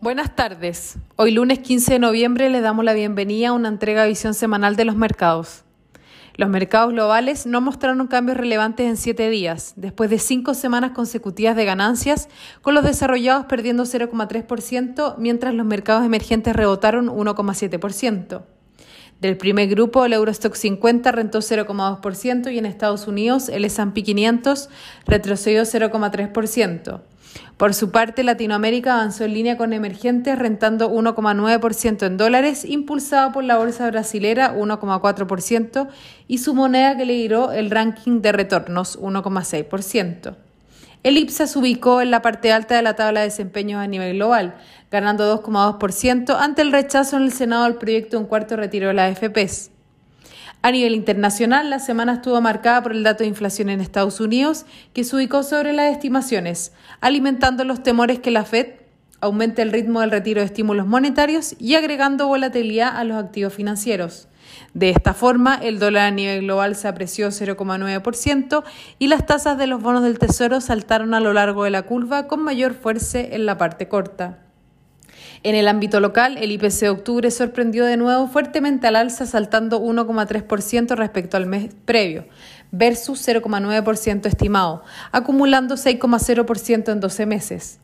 Buenas tardes. Hoy lunes 15 de noviembre le damos la bienvenida a una entrega de visión semanal de los mercados. Los mercados globales no mostraron cambios relevantes en siete días, después de cinco semanas consecutivas de ganancias, con los desarrollados perdiendo 0,3%, mientras los mercados emergentes rebotaron 1,7%. Del primer grupo, el Eurostock 50 rentó 0,2% y en Estados Unidos el S&P 500 retrocedió 0,3%. Por su parte, Latinoamérica avanzó en línea con emergentes, rentando 1,9% en dólares, impulsado por la bolsa brasilera 1,4% y su moneda que le lideró el ranking de retornos 1,6%. El IPSA se ubicó en la parte alta de la tabla de desempeños a nivel global, ganando 2,2% ante el rechazo en el Senado del proyecto de un cuarto retiro de las AFPs. A nivel internacional, la semana estuvo marcada por el dato de inflación en Estados Unidos, que se ubicó sobre las estimaciones, alimentando los temores que la Fed aumente el ritmo del retiro de estímulos monetarios y agregando volatilidad a los activos financieros. De esta forma, el dólar a nivel global se apreció 0,9% y las tasas de los bonos del Tesoro saltaron a lo largo de la curva con mayor fuerza en la parte corta. En el ámbito local, el IPC de octubre sorprendió de nuevo fuertemente al alza, saltando 1,3% respecto al mes previo, versus 0,9% estimado, acumulando 6,0% en 12 meses.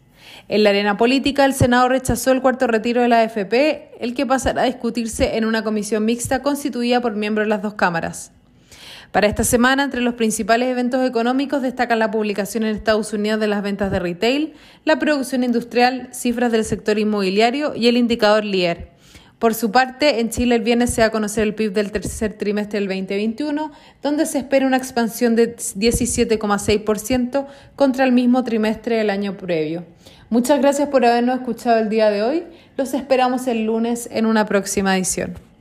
En la arena política, el Senado rechazó el cuarto retiro de la AFP, el que pasará a discutirse en una comisión mixta constituida por miembros de las dos cámaras. Para esta semana, entre los principales eventos económicos destacan la publicación en Estados Unidos de las ventas de retail, la producción industrial, cifras del sector inmobiliario y el indicador LIER. Por su parte, en Chile el viernes se va a conocer el PIB del tercer trimestre del 2021, donde se espera una expansión de 17,6% contra el mismo trimestre del año previo. Muchas gracias por habernos escuchado el día de hoy. Los esperamos el lunes en una próxima edición.